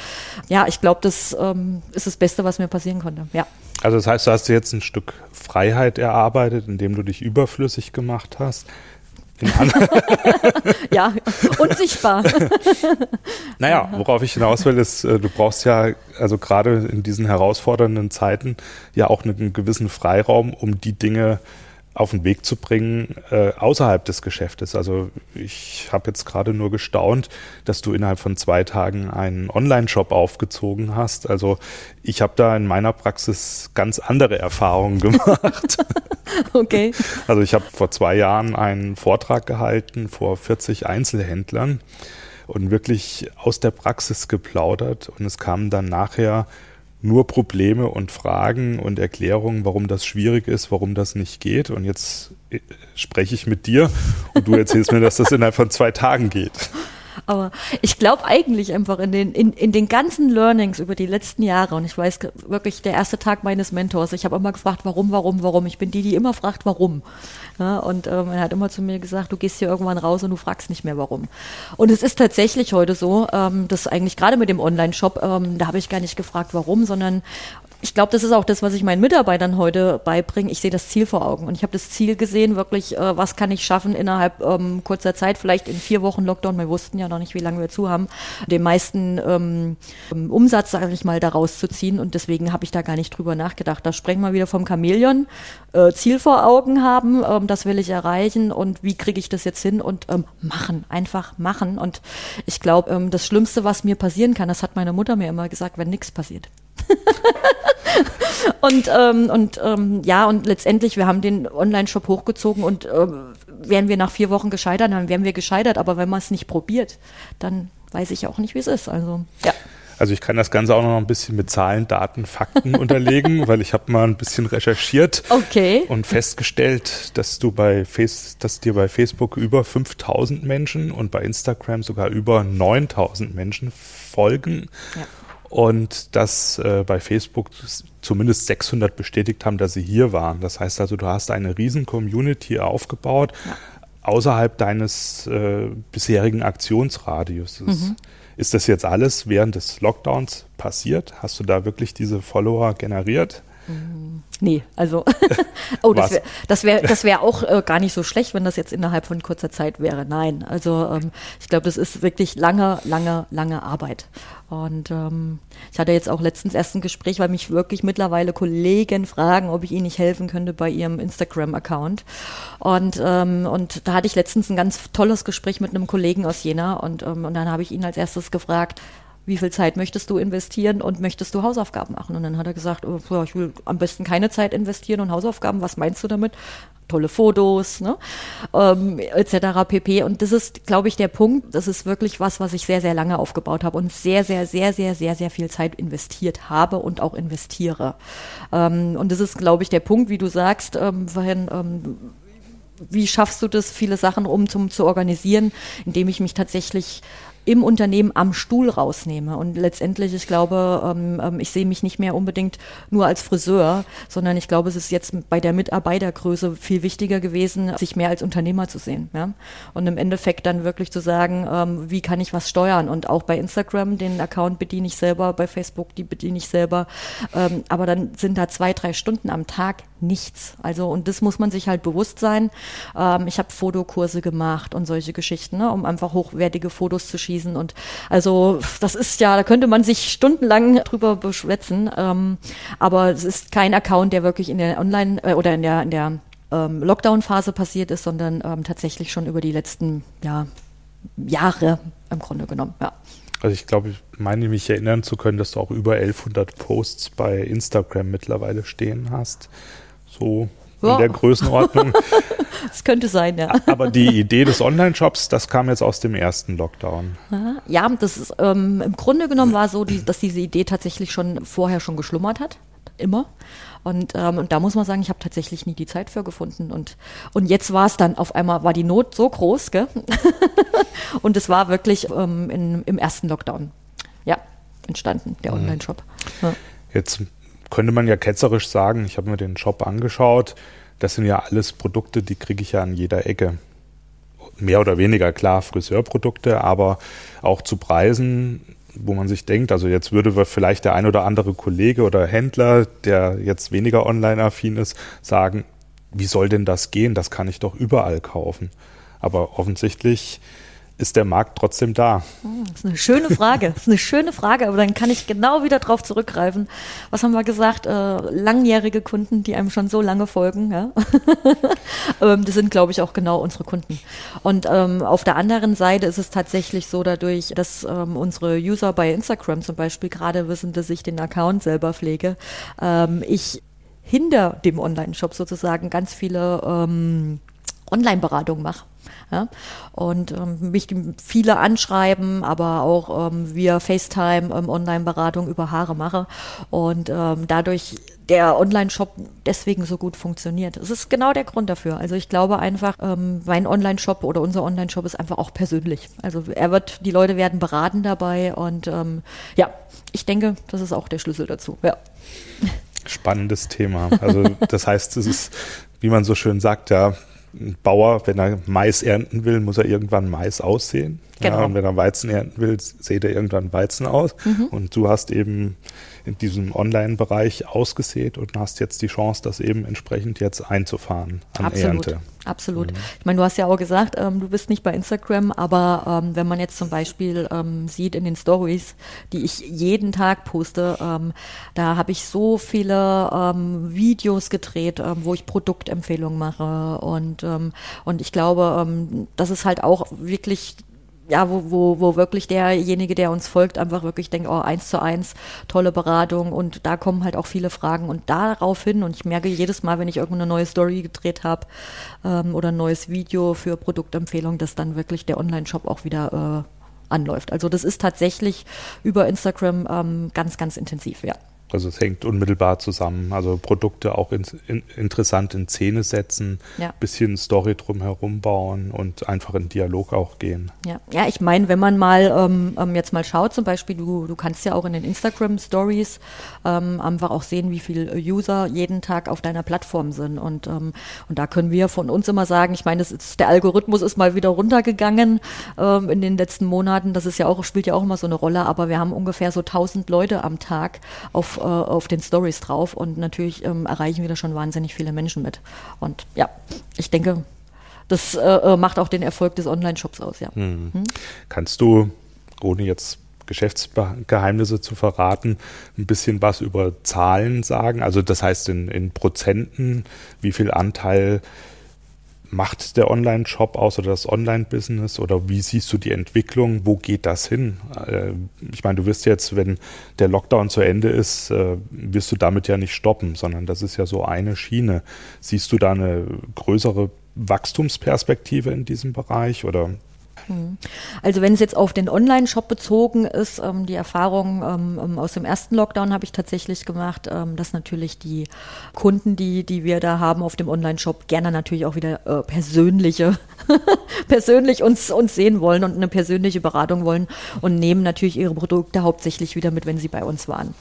S3: ja, ich glaube, das ähm, ist das Beste, was mir passieren konnte. Ja.
S2: Also das heißt, du hast jetzt ein Stück Freiheit erarbeitet, indem du dich überflüssig gemacht hast.
S3: ja, unsichtbar.
S2: naja, worauf ich hinaus will, ist, äh, du brauchst ja, also gerade in diesen herausfordernden Zeiten, ja auch einen gewissen Freiraum, um die Dinge auf den Weg zu bringen äh, außerhalb des Geschäftes. Also ich habe jetzt gerade nur gestaunt, dass du innerhalb von zwei Tagen einen Online-Shop aufgezogen hast. Also ich habe da in meiner Praxis ganz andere Erfahrungen gemacht.
S3: okay.
S2: Also ich habe vor zwei Jahren einen Vortrag gehalten vor 40 Einzelhändlern und wirklich aus der Praxis geplaudert und es kamen dann nachher nur Probleme und Fragen und Erklärungen, warum das schwierig ist, warum das nicht geht. Und jetzt äh, spreche ich mit dir und du erzählst mir, dass das innerhalb von zwei Tagen geht.
S3: Aber ich glaube eigentlich einfach in den, in, in den ganzen Learnings über die letzten Jahre, und ich weiß wirklich, der erste Tag meines Mentors, ich habe immer gefragt, warum, warum, warum. Ich bin die, die immer fragt, warum. Ja, und ähm, er hat immer zu mir gesagt, du gehst hier irgendwann raus und du fragst nicht mehr, warum. Und es ist tatsächlich heute so, ähm, dass eigentlich gerade mit dem Online-Shop, ähm, da habe ich gar nicht gefragt, warum, sondern ich glaube, das ist auch das, was ich meinen Mitarbeitern heute beibringe. Ich sehe das Ziel vor Augen und ich habe das Ziel gesehen, wirklich, äh, was kann ich schaffen innerhalb ähm, kurzer Zeit, vielleicht in vier Wochen Lockdown. Wir wussten ja noch nicht, wie lange wir zu haben, den meisten ähm, Umsatz, sage ich mal, daraus zu ziehen und deswegen habe ich da gar nicht drüber nachgedacht. Da sprechen wir wieder vom Chamäleon, äh, Ziel vor Augen haben, ähm, das will ich erreichen und wie kriege ich das jetzt hin und ähm, machen, einfach machen. Und ich glaube, ähm, das Schlimmste, was mir passieren kann, das hat meine Mutter mir immer gesagt, wenn nichts passiert. und ähm, und ähm, ja, und letztendlich, wir haben den Online-Shop hochgezogen und ähm, wären wir nach vier Wochen gescheitert, dann wären wir gescheitert. Aber wenn man es nicht probiert, dann weiß ich auch nicht, wie es ist. Also, ja.
S2: Also ich kann das Ganze auch noch ein bisschen mit Zahlen, Daten, Fakten unterlegen, weil ich habe mal ein bisschen recherchiert
S3: okay.
S2: und festgestellt, dass du bei Face, dass dir bei Facebook über 5000 Menschen und bei Instagram sogar über 9000 Menschen folgen. Ja und dass äh, bei Facebook zumindest 600 bestätigt haben, dass sie hier waren. Das heißt also, du hast eine riesen Community aufgebaut. Ja. außerhalb deines äh, bisherigen Aktionsradius. Mhm. Ist das jetzt alles während des Lockdowns passiert? Hast du da wirklich diese Follower generiert?
S3: Nee, also oh, das wäre das wär, das wär auch äh, gar nicht so schlecht, wenn das jetzt innerhalb von kurzer Zeit wäre. Nein, also ähm, ich glaube, das ist wirklich lange, lange, lange Arbeit. Und ähm, ich hatte jetzt auch letztens erst ein Gespräch, weil mich wirklich mittlerweile Kollegen fragen, ob ich ihnen nicht helfen könnte bei ihrem Instagram-Account. Und, ähm, und da hatte ich letztens ein ganz tolles Gespräch mit einem Kollegen aus Jena und, ähm, und dann habe ich ihn als erstes gefragt, wie viel Zeit möchtest du investieren und möchtest du Hausaufgaben machen? Und dann hat er gesagt, oh, ich will am besten keine Zeit investieren und Hausaufgaben, was meinst du damit? Tolle Fotos, ne? ähm, etc. pp. Und das ist, glaube ich, der Punkt. Das ist wirklich was, was ich sehr, sehr lange aufgebaut habe und sehr, sehr, sehr, sehr, sehr, sehr viel Zeit investiert habe und auch investiere. Ähm, und das ist, glaube ich, der Punkt, wie du sagst, ähm, vorhin, ähm, wie schaffst du das, viele Sachen um zum, zu organisieren, indem ich mich tatsächlich im Unternehmen am Stuhl rausnehme. Und letztendlich, ich glaube, ähm, ähm, ich sehe mich nicht mehr unbedingt nur als Friseur, sondern ich glaube, es ist jetzt bei der Mitarbeitergröße viel wichtiger gewesen, sich mehr als Unternehmer zu sehen. Ja? Und im Endeffekt dann wirklich zu sagen, ähm, wie kann ich was steuern? Und auch bei Instagram, den Account bediene ich selber, bei Facebook, die bediene ich selber. Aber dann sind da zwei, drei Stunden am Tag nichts. Also, und das muss man sich halt bewusst sein. Ähm, ich habe Fotokurse gemacht und solche Geschichten, ne, um einfach hochwertige Fotos zu schießen. Und also das ist ja, da könnte man sich stundenlang drüber beschwätzen. Ähm, aber es ist kein Account, der wirklich in der Online- äh, oder in der, in der ähm, Lockdown-Phase passiert ist, sondern ähm, tatsächlich schon über die letzten ja, Jahre im Grunde genommen. Ja.
S2: Also ich glaube, ich meine mich erinnern zu können, dass du auch über 1100 Posts bei Instagram mittlerweile stehen hast. So ja. in der Größenordnung.
S3: Das könnte sein, ja.
S2: Aber die Idee des Online-Shops, das kam jetzt aus dem ersten Lockdown.
S3: Ja, das ist ähm, im Grunde genommen war so, die, dass diese Idee tatsächlich schon vorher schon geschlummert hat. Immer. Und, ähm, und da muss man sagen, ich habe tatsächlich nie die Zeit für gefunden. Und, und jetzt war es dann auf einmal, war die Not so groß, gell? und es war wirklich ähm, in, im ersten Lockdown. Ja, entstanden, der mhm. Online-Shop. Ja.
S2: Jetzt könnte man ja ketzerisch sagen, ich habe mir den Shop angeschaut, das sind ja alles Produkte, die kriege ich ja an jeder Ecke. Mehr oder weniger klar Friseurprodukte, aber auch zu Preisen, wo man sich denkt, also jetzt würde vielleicht der ein oder andere Kollege oder Händler, der jetzt weniger online-affin ist, sagen, wie soll denn das gehen? Das kann ich doch überall kaufen. Aber offensichtlich ist der Markt trotzdem da?
S3: Hm, das ist eine schöne Frage. Das ist eine schöne Frage, aber dann kann ich genau wieder drauf zurückgreifen. Was haben wir gesagt? Äh, langjährige Kunden, die einem schon so lange folgen. Ja? ähm, das sind, glaube ich, auch genau unsere Kunden. Und ähm, auf der anderen Seite ist es tatsächlich so, dadurch, dass ähm, unsere User bei Instagram zum Beispiel gerade wissen, dass ich den Account selber pflege, ich hinter dem Online-Shop sozusagen ganz viele Online-Beratungen mache. Ja? Und ähm, mich viele anschreiben, aber auch ähm, via FaceTime ähm, Online-Beratung über Haare mache und ähm, dadurch der Online-Shop deswegen so gut funktioniert. Das ist genau der Grund dafür. Also ich glaube einfach, ähm, mein Online-Shop oder unser Online-Shop ist einfach auch persönlich. Also er wird, die Leute werden beraten dabei und ähm, ja, ich denke, das ist auch der Schlüssel dazu. Ja.
S2: Spannendes Thema. Also das heißt, es ist, wie man so schön sagt, ja, ein Bauer, wenn er Mais ernten will, muss er irgendwann Mais aussehen. Genau. Ja, und wenn er Weizen ernten will, sieht er irgendwann Weizen aus. Mhm. Und du hast eben in diesem Online-Bereich ausgesät und hast jetzt die Chance, das eben entsprechend jetzt einzufahren
S3: an Absolut. Ernte. Absolut. Mhm. Ich meine, du hast ja auch gesagt, ähm, du bist nicht bei Instagram, aber ähm, wenn man jetzt zum Beispiel ähm, sieht in den Stories, die ich jeden Tag poste, ähm, da habe ich so viele ähm, Videos gedreht, ähm, wo ich Produktempfehlungen mache und und ich glaube, das ist halt auch wirklich ja, wo, wo, wo wirklich derjenige, der uns folgt, einfach wirklich denkt, oh, eins zu eins, tolle Beratung und da kommen halt auch viele Fragen und daraufhin und ich merke jedes Mal, wenn ich irgendeine neue Story gedreht habe ähm, oder ein neues Video für Produktempfehlung, dass dann wirklich der Online-Shop auch wieder äh, anläuft. Also das ist tatsächlich über Instagram ähm, ganz, ganz intensiv, ja.
S2: Also es hängt unmittelbar zusammen. Also Produkte auch in, in, interessant in Szene setzen, ja. bisschen Story drumherum bauen und einfach in Dialog auch gehen.
S3: Ja, ja ich meine, wenn man mal ähm, ähm, jetzt mal schaut, zum Beispiel, du, du kannst ja auch in den Instagram Stories ähm, einfach auch sehen, wie viele User jeden Tag auf deiner Plattform sind. Und, ähm, und da können wir von uns immer sagen, ich meine, der Algorithmus ist mal wieder runtergegangen ähm, in den letzten Monaten. Das ist ja auch, spielt ja auch immer so eine Rolle, aber wir haben ungefähr so 1000 Leute am Tag auf äh, auf den Stories drauf und natürlich ähm, erreichen wir da schon wahnsinnig viele Menschen mit. Und ja, ich denke, das äh, äh macht auch den Erfolg des Online-Shops aus, ja.
S2: Hm. Hm? Kannst du, ohne jetzt Geschäftsgeheimnisse zu verraten, ein bisschen was über Zahlen sagen? Also das heißt in, in Prozenten, wie viel Anteil macht der Online-Shop aus oder das Online-Business oder wie siehst du die Entwicklung? Wo geht das hin? Äh, ich meine, du wirst jetzt, wenn der Lockdown zu Ende ist, äh, wirst du damit ja nicht stoppen, sondern das ist ja so eine Schiene. Siehst du da eine größere Wachstumsperspektive in diesem Bereich oder.
S3: Also wenn es jetzt auf den Online-Shop bezogen ist, ähm, die Erfahrung ähm, ähm, aus dem ersten Lockdown habe ich tatsächlich gemacht, ähm, dass natürlich die Kunden, die, die wir da haben auf dem Online-Shop, gerne natürlich auch wieder äh, persönliche, persönlich uns, uns sehen wollen und eine persönliche Beratung wollen und nehmen natürlich ihre Produkte hauptsächlich wieder mit, wenn sie bei uns waren.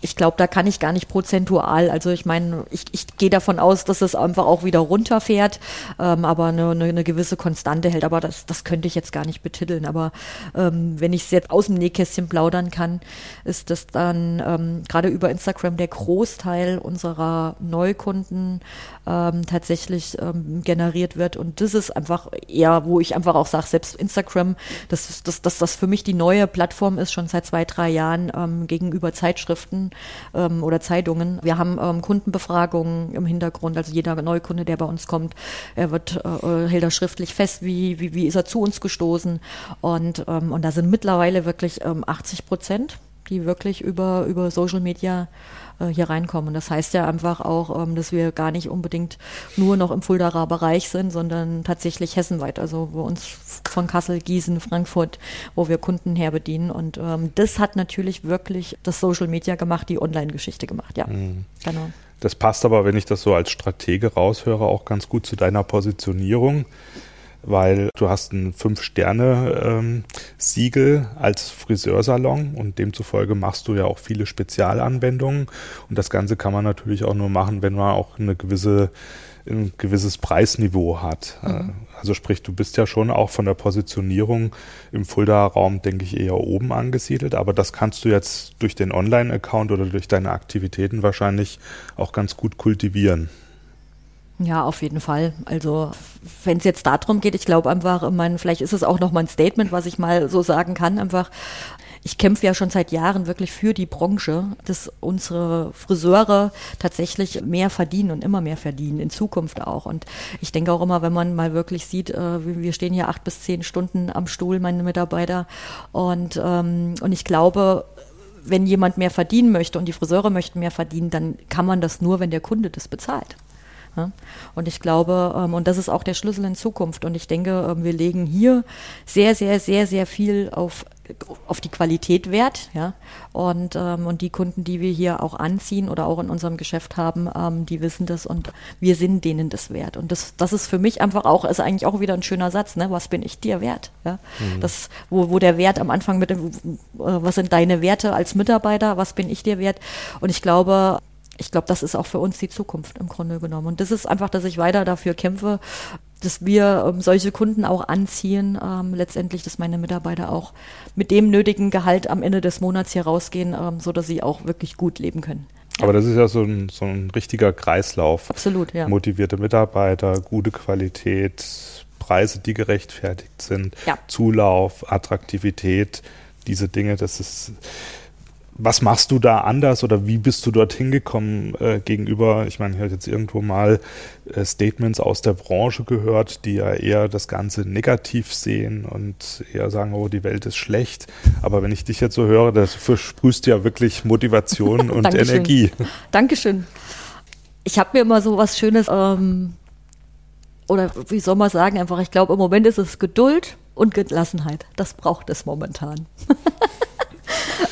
S3: Ich glaube, da kann ich gar nicht prozentual. Also ich meine, ich, ich gehe davon aus, dass es einfach auch wieder runterfährt, ähm, aber eine, eine, eine, gewisse Konstante hält. Aber das, das könnte ich jetzt gar nicht betiteln. Aber ähm, wenn ich es jetzt aus dem Nähkästchen plaudern kann, ist das dann ähm, gerade über Instagram der Großteil unserer Neukunden ähm, tatsächlich ähm, generiert wird. Und das ist einfach eher, wo ich einfach auch sage, selbst Instagram, dass das, das, das für mich die neue Plattform ist, schon seit zwei, drei Jahren ähm, gegenüber Zeitschriften ähm, oder Zeitungen. Wir haben ähm, Kundenbefragungen im Hintergrund, also jeder Neukunde, der bei uns kommt, er wird, äh, äh hält er schriftlich fest, wie, wie, wie ist er zu uns gestoßen. Und, ähm, und da sind mittlerweile wirklich ähm, 80 Prozent, die wirklich über, über Social Media äh, hier reinkommen. Und das heißt ja einfach auch, ähm, dass wir gar nicht unbedingt nur noch im Fuldaer Bereich sind, sondern tatsächlich hessenweit. Also wo uns von Kassel, Gießen, Frankfurt, wo wir Kunden herbedienen. Und ähm, das hat natürlich wirklich das Social Media gemacht, die Online-Geschichte gemacht. Ja, mhm.
S2: genau. Das passt aber, wenn ich das so als Stratege raushöre, auch ganz gut zu deiner Positionierung weil du hast ein Fünf-Sterne-Siegel ähm, als Friseursalon und demzufolge machst du ja auch viele Spezialanwendungen und das Ganze kann man natürlich auch nur machen, wenn man auch eine gewisse ein gewisses Preisniveau hat. Mhm. Äh, also sprich, du bist ja schon auch von der Positionierung im Fulda-Raum, denke ich, eher oben angesiedelt, aber das kannst du jetzt durch den Online-Account oder durch deine Aktivitäten wahrscheinlich auch ganz gut kultivieren.
S3: Ja, auf jeden Fall. Also wenn es jetzt darum geht, ich glaube einfach, meine, vielleicht ist es auch noch mal ein Statement, was ich mal so sagen kann, einfach, ich kämpfe ja schon seit Jahren wirklich für die Branche, dass unsere Friseure tatsächlich mehr verdienen und immer mehr verdienen, in Zukunft auch. Und ich denke auch immer, wenn man mal wirklich sieht, äh, wir stehen hier acht bis zehn Stunden am Stuhl, meine Mitarbeiter, und, ähm, und ich glaube, wenn jemand mehr verdienen möchte und die Friseure möchten mehr verdienen, dann kann man das nur, wenn der Kunde das bezahlt. Und ich glaube, ähm, und das ist auch der Schlüssel in Zukunft. Und ich denke, ähm, wir legen hier sehr, sehr, sehr, sehr viel auf auf die Qualität wert, ja. Und, ähm, und die Kunden, die wir hier auch anziehen oder auch in unserem Geschäft haben, ähm, die wissen das und wir sind denen das wert. Und das, das ist für mich einfach auch, ist eigentlich auch wieder ein schöner Satz, ne? Was bin ich dir wert? Ja? Mhm. Das, wo, wo der Wert am Anfang mit dem, äh, was sind deine Werte als Mitarbeiter, was bin ich dir wert? Und ich glaube, ich glaube, das ist auch für uns die Zukunft im Grunde genommen. Und das ist einfach, dass ich weiter dafür kämpfe, dass wir ähm, solche Kunden auch anziehen, ähm, letztendlich, dass meine Mitarbeiter auch mit dem nötigen Gehalt am Ende des Monats hier rausgehen, ähm, so dass sie auch wirklich gut leben können.
S2: Aber das ist ja so ein, so ein richtiger Kreislauf.
S3: Absolut, ja.
S2: Motivierte Mitarbeiter, gute Qualität, Preise, die gerechtfertigt sind, ja. Zulauf, Attraktivität, diese Dinge, das ist was machst du da anders oder wie bist du dorthin gekommen äh, gegenüber, ich meine, ich habe jetzt irgendwo mal äh, Statements aus der Branche gehört, die ja eher das Ganze negativ sehen und eher sagen, oh, die Welt ist schlecht. Aber wenn ich dich jetzt so höre, das versprühst ja wirklich Motivation und Dankeschön. Energie.
S3: Dankeschön. Ich habe mir immer so was Schönes, ähm, oder wie soll man sagen, einfach, ich glaube, im Moment ist es Geduld und Gelassenheit. Das braucht es momentan.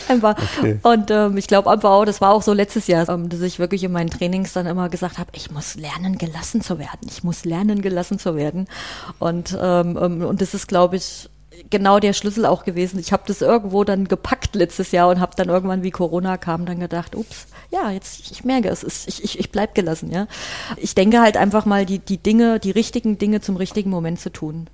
S3: einfach. Okay. Und ähm, ich glaube einfach auch, das war auch so letztes Jahr, ähm, dass ich wirklich in meinen Trainings dann immer gesagt habe, ich muss lernen, gelassen zu werden. Ich muss lernen, gelassen zu werden. Und, ähm, ähm und das ist, glaube ich, genau der Schlüssel auch gewesen. Ich habe das irgendwo dann gepackt letztes Jahr und habe dann irgendwann, wie Corona kam, dann gedacht, ups, ja, jetzt, ich merke es, ist, ich, ich, ich bleib gelassen, ja. Ich denke halt einfach mal, die, die Dinge, die richtigen Dinge zum richtigen Moment zu tun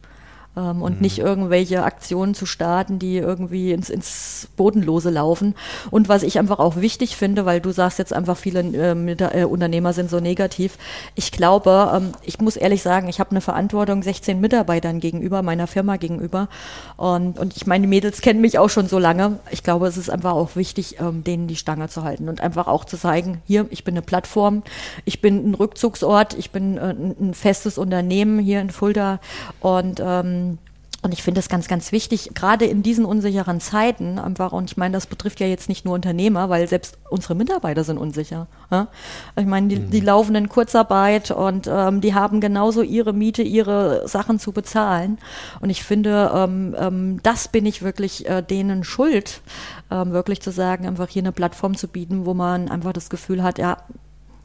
S3: ähm, und mhm. nicht irgendwelche Aktionen zu starten, die irgendwie ins, ins Bodenlose laufen. Und was ich einfach auch wichtig finde, weil du sagst jetzt einfach, viele äh, äh, Unternehmer sind so negativ. Ich glaube, ähm, ich muss ehrlich sagen, ich habe eine Verantwortung 16 Mitarbeitern gegenüber, meiner Firma gegenüber. Und, und ich meine, die Mädels kennen mich auch schon so lange. Ich glaube, es ist einfach auch wichtig, ähm, denen die Stange zu halten und einfach auch zu zeigen, hier, ich bin eine Plattform, ich bin ein Rückzugsort, ich bin äh, ein festes Unternehmen hier in Fulda und ähm, und ich finde das ganz, ganz wichtig, gerade in diesen unsicheren Zeiten einfach, und ich meine, das betrifft ja jetzt nicht nur Unternehmer, weil selbst unsere Mitarbeiter sind unsicher. Ja? Ich meine, die, die mhm. laufen in Kurzarbeit und ähm, die haben genauso ihre Miete, ihre Sachen zu bezahlen. Und ich finde, ähm, ähm, das bin ich wirklich äh, denen schuld, ähm, wirklich zu sagen, einfach hier eine Plattform zu bieten, wo man einfach das Gefühl hat, ja,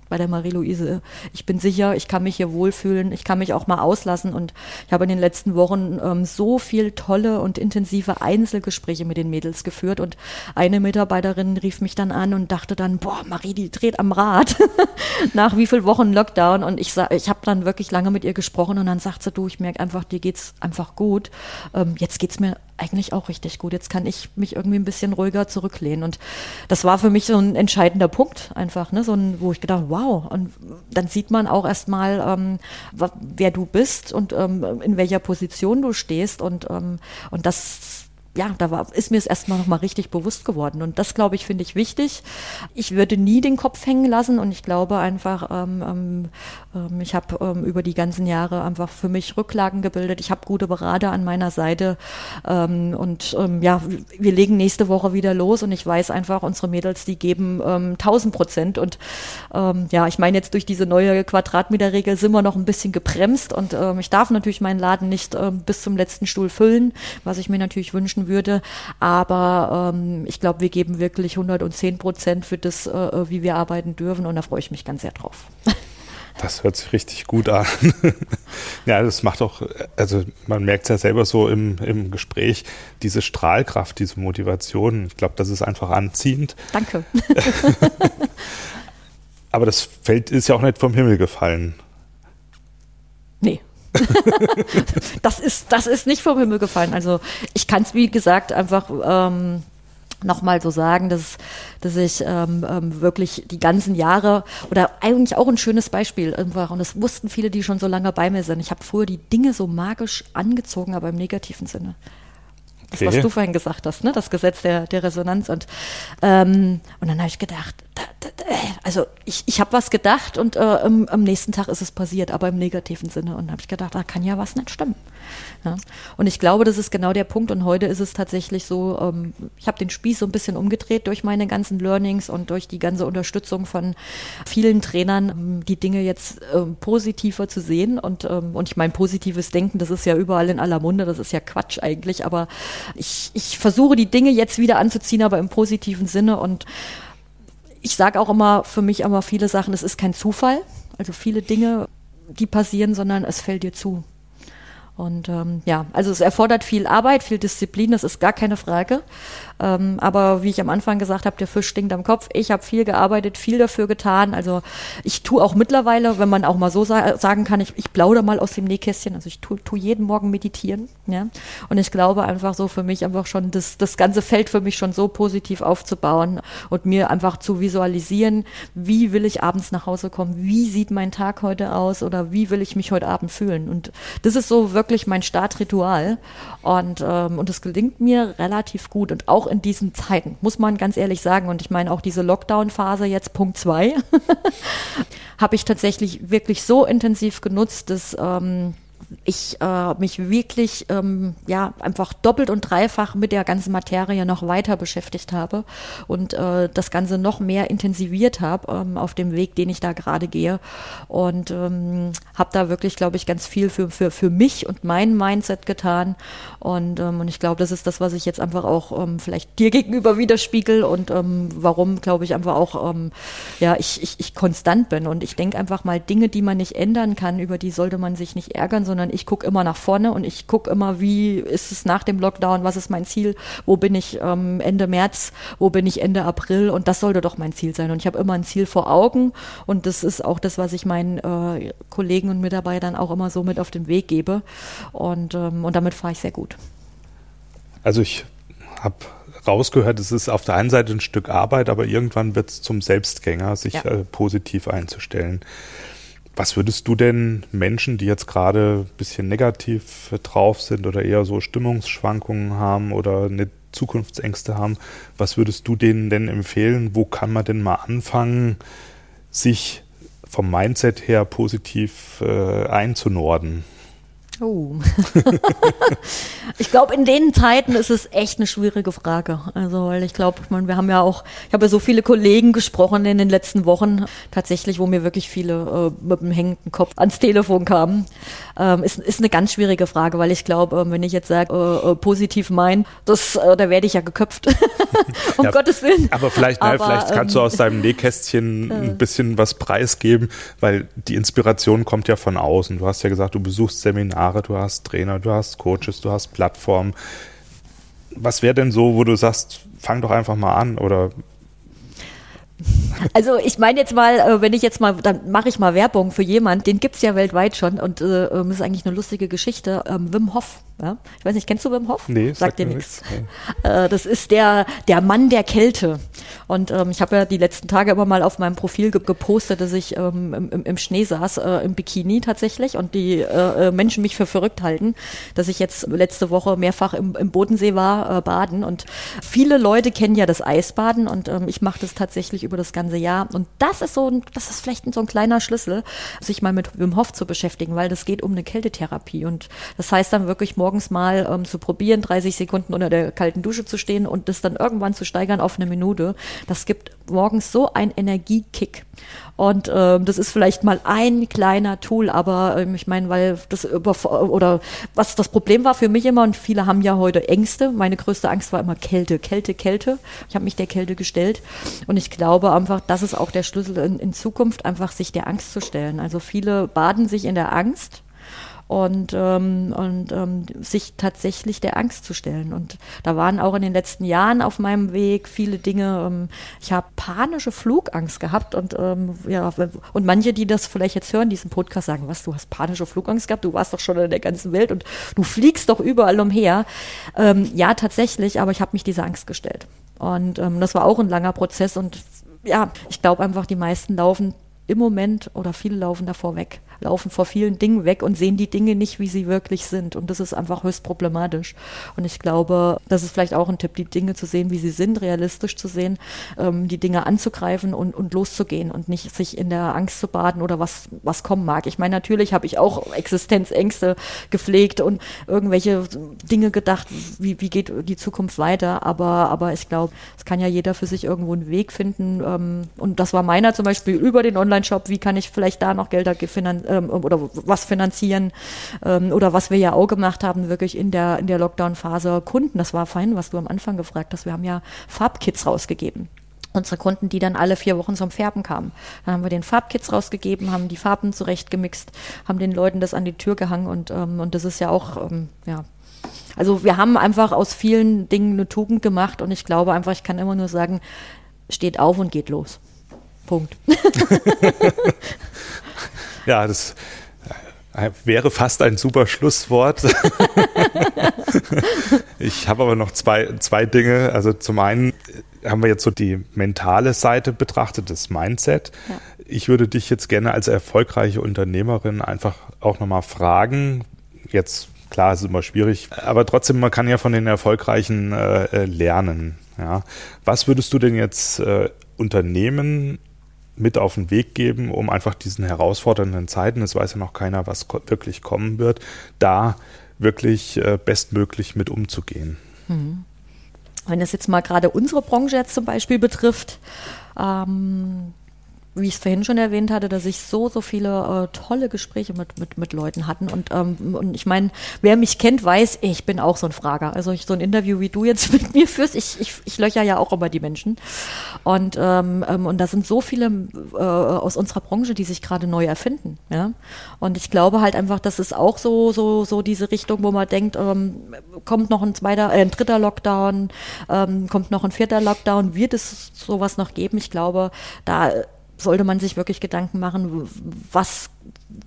S3: bei der Marie-Louise. Ich bin sicher, ich kann mich hier wohlfühlen, ich kann mich auch mal auslassen. Und ich habe in den letzten Wochen ähm, so viel tolle und intensive Einzelgespräche mit den Mädels geführt. Und eine Mitarbeiterin rief mich dann an und dachte dann, boah, Marie, die dreht am Rad. Nach wie viel Wochen Lockdown. Und ich ich habe dann wirklich lange mit ihr gesprochen. Und dann sagt sie, du, ich merke einfach, dir geht's einfach gut. Ähm, jetzt geht's mir eigentlich auch richtig gut. Jetzt kann ich mich irgendwie ein bisschen ruhiger zurücklehnen. Und das war für mich so ein entscheidender Punkt einfach, ne? so ein, wo ich gedacht, wow. Und dann sieht man auch erstmal, ähm, wer du bist und ähm, in welcher Position du stehst. Und, ähm, und das ja, da war, ist mir es erstmal nochmal richtig bewusst geworden. Und das, glaube ich, finde ich wichtig. Ich würde nie den Kopf hängen lassen und ich glaube einfach, ähm, ähm, ähm ich habe ähm, über die ganzen Jahre einfach für mich Rücklagen gebildet. Ich habe gute Berater an meiner Seite ähm, und ähm, ja, wir legen nächste Woche wieder los und ich weiß einfach, unsere Mädels, die geben ähm, 1000 Prozent und ja, ich meine jetzt durch diese neue Quadratmeterregel sind wir noch ein bisschen gebremst und ich darf natürlich meinen Laden nicht bis zum letzten Stuhl füllen, was ich mir natürlich wünschen würde. Aber ähm, ich glaube, wir geben wirklich 110 Prozent für das, äh, wie wir arbeiten dürfen und da freue ich mich ganz sehr drauf.
S2: Das hört sich richtig gut an. ja, das macht auch, also man merkt es ja selber so im, im Gespräch, diese Strahlkraft, diese Motivation. Ich glaube, das ist einfach anziehend.
S3: Danke.
S2: Aber das Feld ist ja auch nicht vom Himmel gefallen.
S3: Das, ist, das ist nicht vom Himmel gefallen. Also ich kann es, wie gesagt, einfach ähm, nochmal so sagen, dass, dass ich ähm, ähm, wirklich die ganzen Jahre oder eigentlich auch ein schönes Beispiel einfach, und das wussten viele, die schon so lange bei mir sind. Ich habe früher die Dinge so magisch angezogen, aber im negativen Sinne. Das, okay. was du vorhin gesagt hast, ne? das Gesetz der, der Resonanz. Und, ähm, und dann habe ich gedacht, da, da, äh, also ich, ich habe was gedacht und äh, am, am, nächsten Tag ist es passiert, aber im negativen Sinne. Und habe ich gedacht, da kann ja was nicht stimmen. Ja? Und ich glaube, das ist genau der Punkt. Und heute ist es tatsächlich so, ähm, ich habe den Spieß so ein bisschen umgedreht durch meine ganzen Learnings und durch die ganze Unterstützung von vielen Trainern, ähm, die Dinge jetzt ähm, positiver zu sehen. Und, ähm, und ich meine, positives Denken, das ist ja überall in aller Munde, das ist ja Quatsch eigentlich. Aber ich, ich versuche die Dinge jetzt wieder anzuziehen, aber im positiven Sinne. Und ich sage auch immer für mich immer viele Sachen, es ist kein Zufall. Also viele Dinge, die passieren, sondern es fällt dir zu. Und ähm, ja, also es erfordert viel Arbeit, viel Disziplin, das ist gar keine Frage. Ähm, aber wie ich am Anfang gesagt habe, der Fisch stinkt am Kopf. Ich habe viel gearbeitet, viel dafür getan. Also ich tue auch mittlerweile, wenn man auch mal so sa sagen kann, ich, ich plaudere mal aus dem Nähkästchen. Also ich tue tu jeden Morgen meditieren. Ja? Und ich glaube einfach so für mich einfach schon das, das ganze Feld für mich schon so positiv aufzubauen und mir einfach zu visualisieren, wie will ich abends nach Hause kommen, wie sieht mein Tag heute aus oder wie will ich mich heute Abend fühlen. Und das ist so wirklich mein Startritual. Und, ähm, und es gelingt mir relativ gut. Und auch auch in diesen Zeiten, muss man ganz ehrlich sagen. Und ich meine auch diese Lockdown-Phase jetzt Punkt zwei, habe ich tatsächlich wirklich so intensiv genutzt, dass ähm, ich äh, mich wirklich ähm, ja einfach doppelt und dreifach mit der ganzen Materie noch weiter beschäftigt habe und äh, das Ganze noch mehr intensiviert habe ähm, auf dem Weg, den ich da gerade gehe. Und ähm, habe da wirklich, glaube ich, ganz viel für, für, für mich und mein Mindset getan. Und, ähm, und ich glaube, das ist das, was ich jetzt einfach auch ähm, vielleicht dir gegenüber widerspiegel und ähm, warum, glaube ich, einfach auch ähm, ja ich, ich, ich konstant bin. Und ich denke einfach mal Dinge, die man nicht ändern kann, über die sollte man sich nicht ärgern, sondern ich gucke immer nach vorne und ich gucke immer, wie ist es nach dem Lockdown, was ist mein Ziel, wo bin ich ähm, Ende März, wo bin ich Ende April und das sollte doch mein Ziel sein. Und ich habe immer ein Ziel vor Augen und das ist auch das, was ich meinen äh, Kollegen und Mitarbeitern auch immer so mit auf den Weg gebe. Und, ähm, und damit fahre ich sehr gut.
S2: Also ich habe rausgehört, es ist auf der einen Seite ein Stück Arbeit, aber irgendwann wird es zum Selbstgänger, sich ja. äh, positiv einzustellen. Was würdest du denn Menschen, die jetzt gerade ein bisschen negativ drauf sind oder eher so Stimmungsschwankungen haben oder eine Zukunftsängste haben, was würdest du denen denn empfehlen? Wo kann man denn mal anfangen, sich vom Mindset her positiv äh, einzunorden?
S3: Oh. ich glaube, in den Zeiten ist es echt eine schwierige Frage. Also, weil ich glaube, wir haben ja auch, ich habe ja so viele Kollegen gesprochen in den letzten Wochen, tatsächlich, wo mir wirklich viele äh, mit dem hängenden Kopf ans Telefon kamen. Ähm, ist, ist eine ganz schwierige Frage, weil ich glaube, äh, wenn ich jetzt sage, äh, äh, positiv mein, das, äh, da werde ich ja geköpft. um
S2: ja,
S3: Gottes Willen.
S2: Aber vielleicht, aber, na, vielleicht kannst ähm, du aus deinem Nähkästchen ein bisschen was preisgeben, weil die Inspiration kommt ja von außen. Du hast ja gesagt, du besuchst Seminare Seminare, du hast Trainer, du hast Coaches, du hast Plattformen. Was wäre denn so, wo du sagst, fang doch einfach mal an oder
S3: also ich meine jetzt mal, äh, wenn ich jetzt mal, dann mache ich mal Werbung für jemanden, den gibt es ja weltweit schon und äh, ähm, ist eigentlich eine lustige Geschichte. Ähm, Wim Hof, ja? ich weiß nicht, kennst du Wim Hof?
S2: Nee,
S3: sagt, sagt dir nichts. Äh, das ist der, der Mann der Kälte. Und ähm, ich habe ja die letzten Tage immer mal auf meinem Profil ge gepostet, dass ich ähm, im, im, Schnee saß, äh, im Bikini tatsächlich und die äh, äh, Menschen mich für verrückt halten, dass ich jetzt letzte Woche mehrfach im, im Bodensee war, äh, baden und viele Leute kennen ja das Eisbaden und ähm, ich mache das tatsächlich über das ganze Jahr. Und das ist so ein, das ist vielleicht so ein kleiner Schlüssel, sich mal mit Wim Hof zu beschäftigen, weil das geht um eine Kältetherapie. Und das heißt dann wirklich morgens mal ähm, zu probieren, 30 Sekunden unter der kalten Dusche zu stehen und das dann irgendwann zu steigern auf eine Minute. Das gibt morgens so einen Energiekick. Und ähm, das ist vielleicht mal ein kleiner Tool, aber ähm, ich meine, weil das über oder was das Problem war für mich immer und viele haben ja heute Ängste. Meine größte Angst war immer Kälte, Kälte, Kälte. Ich habe mich der Kälte gestellt und ich glaube einfach, das ist auch der Schlüssel in, in Zukunft, einfach sich der Angst zu stellen. Also viele baden sich in der Angst und, ähm, und ähm, sich tatsächlich der Angst zu stellen. Und da waren auch in den letzten Jahren auf meinem Weg viele Dinge. Ähm, ich habe panische Flugangst gehabt und ähm, ja, und manche, die das vielleicht jetzt hören, diesen Podcast sagen, was, du hast panische Flugangst gehabt, du warst doch schon in der ganzen Welt und du fliegst doch überall umher. Ähm, ja, tatsächlich, aber ich habe mich dieser Angst gestellt. Und ähm, das war auch ein langer Prozess und ja, ich glaube einfach, die meisten laufen im Moment oder viele laufen davor weg laufen vor vielen Dingen weg und sehen die Dinge nicht, wie sie wirklich sind. Und das ist einfach höchst problematisch. Und ich glaube, das ist vielleicht auch ein Tipp, die Dinge zu sehen, wie sie sind, realistisch zu sehen, ähm, die Dinge anzugreifen und, und loszugehen und nicht sich in der Angst zu baden oder was, was kommen mag. Ich meine, natürlich habe ich auch Existenzängste gepflegt und irgendwelche Dinge gedacht, wie, wie geht die Zukunft weiter. Aber, aber ich glaube, es kann ja jeder für sich irgendwo einen Weg finden. Ähm, und das war meiner zum Beispiel über den Online-Shop. Wie kann ich vielleicht da noch Gelder finanzieren? Ähm, oder was finanzieren ähm, oder was wir ja auch gemacht haben, wirklich in der, in der Lockdown-Phase Kunden. Das war fein, was du am Anfang gefragt hast. Wir haben ja Farbkits rausgegeben unsere Kunden, die dann alle vier Wochen zum Färben kamen. Dann haben wir den Farbkits rausgegeben, haben die Farben zurechtgemixt, haben den Leuten das an die Tür gehangen und, ähm, und das ist ja auch, ähm, ja. Also wir haben einfach aus vielen Dingen eine Tugend gemacht und ich glaube einfach, ich kann immer nur sagen, steht auf und geht los. Punkt.
S2: Ja, das äh, wäre fast ein super Schlusswort. ich habe aber noch zwei, zwei Dinge. Also zum einen haben wir jetzt so die mentale Seite betrachtet, das Mindset. Ja. Ich würde dich jetzt gerne als erfolgreiche Unternehmerin einfach auch nochmal fragen. Jetzt, klar, es ist immer schwierig, aber trotzdem, man kann ja von den Erfolgreichen äh, äh lernen. Ja. Was würdest du denn jetzt äh, Unternehmen mit auf den Weg geben, um einfach diesen herausfordernden Zeiten, es weiß ja noch keiner, was ko wirklich kommen wird, da wirklich äh, bestmöglich mit umzugehen. Mhm.
S3: Wenn es jetzt mal gerade unsere Branche jetzt zum Beispiel betrifft, ähm, wie ich es vorhin schon erwähnt hatte, dass ich so, so viele äh, tolle Gespräche mit, mit, mit Leuten hatten. Und, ähm, und ich meine, wer mich kennt, weiß, ich bin auch so ein Frager. Also ich, so ein Interview, wie du jetzt mit mir führst, ich, ich, ich löcher ja auch immer die Menschen. Und, ähm, ähm, und da sind so viele äh, aus unserer Branche, die sich gerade neu erfinden. Ja? Und ich glaube halt einfach, das ist auch so, so, so diese Richtung, wo man denkt, ähm, kommt noch ein zweiter, äh, ein dritter Lockdown, ähm, kommt noch ein vierter Lockdown, wird es sowas noch geben? Ich glaube, da sollte man sich wirklich Gedanken machen, was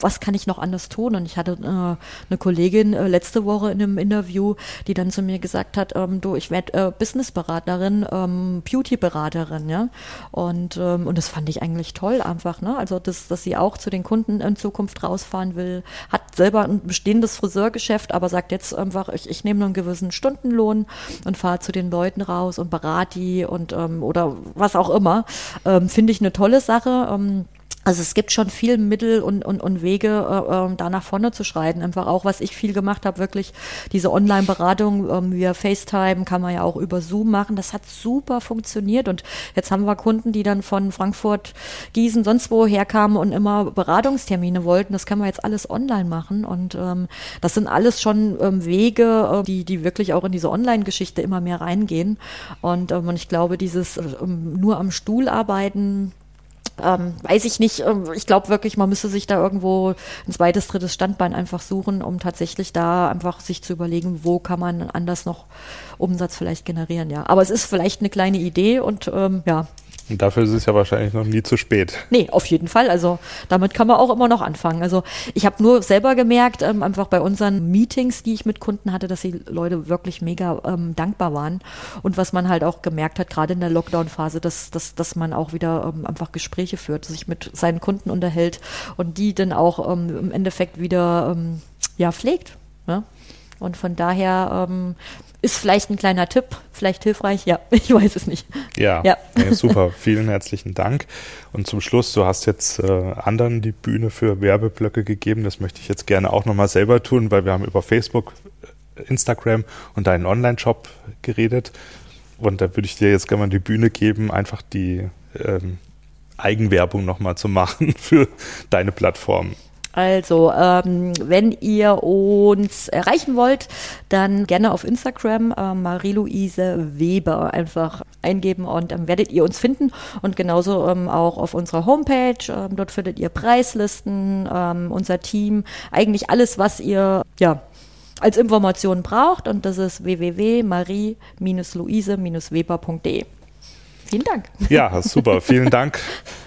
S3: was kann ich noch anders tun? Und ich hatte äh, eine Kollegin äh, letzte Woche in einem Interview, die dann zu mir gesagt hat, ähm, du, ich werde äh, Businessberaterin, ähm, Beautyberaterin, ja. Und, ähm, und das fand ich eigentlich toll einfach, ne? Also, dass, dass sie auch zu den Kunden in Zukunft rausfahren will, hat selber ein bestehendes Friseurgeschäft, aber sagt jetzt einfach, ich, ich nehme einen gewissen Stundenlohn und fahre zu den Leuten raus und berate die und ähm, oder was auch immer. Ähm, Finde ich eine tolle Sache. Ähm, also es gibt schon viel Mittel und, und, und Wege, äh, ähm, da nach vorne zu schreiten. Einfach auch, was ich viel gemacht habe, wirklich diese Online-Beratung ähm, via FaceTime kann man ja auch über Zoom machen. Das hat super funktioniert. Und jetzt haben wir Kunden, die dann von Frankfurt, Gießen, sonst wo herkamen und immer Beratungstermine wollten. Das kann man jetzt alles online machen. Und ähm, das sind alles schon ähm, Wege, äh, die, die wirklich auch in diese Online-Geschichte immer mehr reingehen. Und, ähm, und ich glaube, dieses äh, nur am Stuhl arbeiten, ähm, weiß ich nicht. Ähm, ich glaube wirklich, man müsste sich da irgendwo ein zweites, drittes Standbein einfach suchen, um tatsächlich da einfach sich zu überlegen, wo kann man anders noch Umsatz vielleicht generieren. Ja, aber es ist vielleicht eine kleine Idee und ähm, ja,
S2: und dafür ist es ja wahrscheinlich noch nie zu spät.
S3: Nee, auf jeden Fall. Also damit kann man auch immer noch anfangen. Also ich habe nur selber gemerkt, ähm, einfach bei unseren Meetings, die ich mit Kunden hatte, dass die Leute wirklich mega ähm, dankbar waren. Und was man halt auch gemerkt hat, gerade in der Lockdown-Phase, dass, dass, dass man auch wieder ähm, einfach Gespräche führt, sich mit seinen Kunden unterhält und die dann auch ähm, im Endeffekt wieder ähm, ja, pflegt. Ja? Und von daher ähm, ist vielleicht ein kleiner Tipp, vielleicht hilfreich, ja, ich weiß es nicht.
S2: Ja, ja. ja super, vielen herzlichen Dank. Und zum Schluss, du hast jetzt äh, anderen die Bühne für Werbeblöcke gegeben, das möchte ich jetzt gerne auch nochmal selber tun, weil wir haben über Facebook, äh, Instagram und deinen Online-Shop geredet. Und da würde ich dir jetzt gerne mal die Bühne geben, einfach die ähm, Eigenwerbung nochmal zu machen für deine Plattform.
S3: Also, ähm, wenn ihr uns erreichen wollt, dann gerne auf Instagram äh, Marie-Louise Weber einfach eingeben und dann ähm, werdet ihr uns finden und genauso ähm, auch auf unserer Homepage. Ähm, dort findet ihr Preislisten, ähm, unser Team, eigentlich alles, was ihr ja als Information braucht und das ist www.marie-louise-weber.de. Vielen Dank.
S2: Ja, super. Vielen Dank.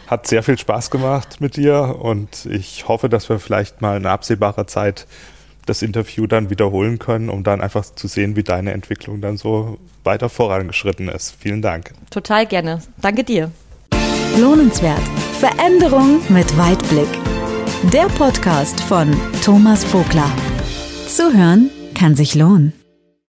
S2: Hat sehr viel Spaß gemacht mit dir und ich hoffe, dass wir vielleicht mal in absehbarer Zeit das Interview dann wiederholen können, um dann einfach zu sehen, wie deine Entwicklung dann so weiter vorangeschritten ist. Vielen Dank.
S3: Total gerne. Danke dir.
S1: Lohnenswert. Veränderung mit Weitblick. Der Podcast von Thomas Vogler. Zuhören kann sich lohnen.